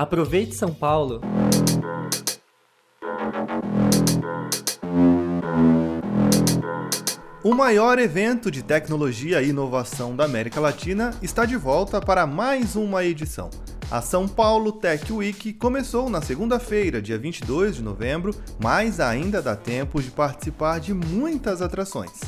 Aproveite São Paulo! O maior evento de tecnologia e inovação da América Latina está de volta para mais uma edição. A São Paulo Tech Week começou na segunda-feira, dia 22 de novembro, mas ainda dá tempo de participar de muitas atrações.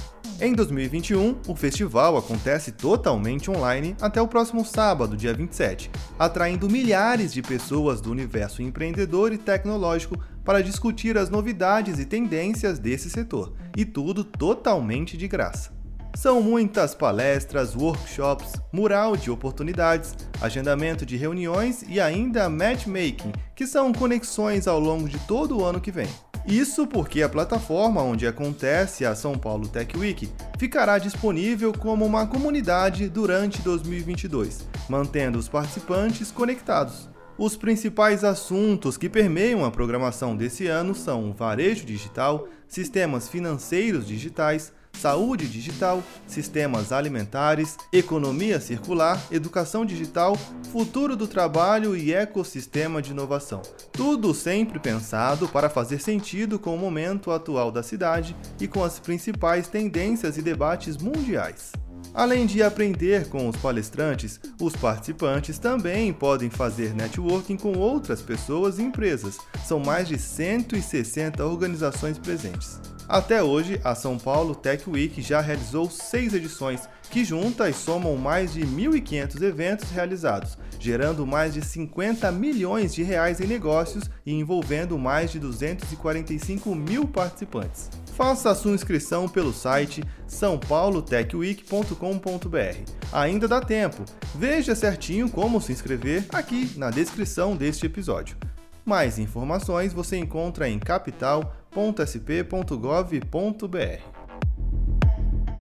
Em 2021, o festival acontece totalmente online até o próximo sábado, dia 27, atraindo milhares de pessoas do universo empreendedor e tecnológico para discutir as novidades e tendências desse setor, e tudo totalmente de graça. São muitas palestras, workshops, mural de oportunidades, agendamento de reuniões e ainda matchmaking, que são conexões ao longo de todo o ano que vem. Isso porque a plataforma onde acontece a São Paulo Tech Week ficará disponível como uma comunidade durante 2022, mantendo os participantes conectados. Os principais assuntos que permeiam a programação desse ano são varejo digital, sistemas financeiros digitais, saúde digital, sistemas alimentares, economia circular, educação digital, futuro do trabalho e ecossistema de inovação. Tudo sempre pensado para fazer sentido com o momento atual da cidade e com as principais tendências e debates mundiais. Além de aprender com os palestrantes, os participantes também podem fazer networking com outras pessoas e empresas. São mais de 160 organizações presentes. Até hoje, a São Paulo Tech Week já realizou seis edições, que juntas somam mais de 1.500 eventos realizados, gerando mais de 50 milhões de reais em negócios e envolvendo mais de 245 mil participantes. Faça a sua inscrição pelo site sãopaulotechweek.com.br. Ainda dá tempo. Veja certinho como se inscrever aqui na descrição deste episódio. Mais informações você encontra em capital.sp.gov.br.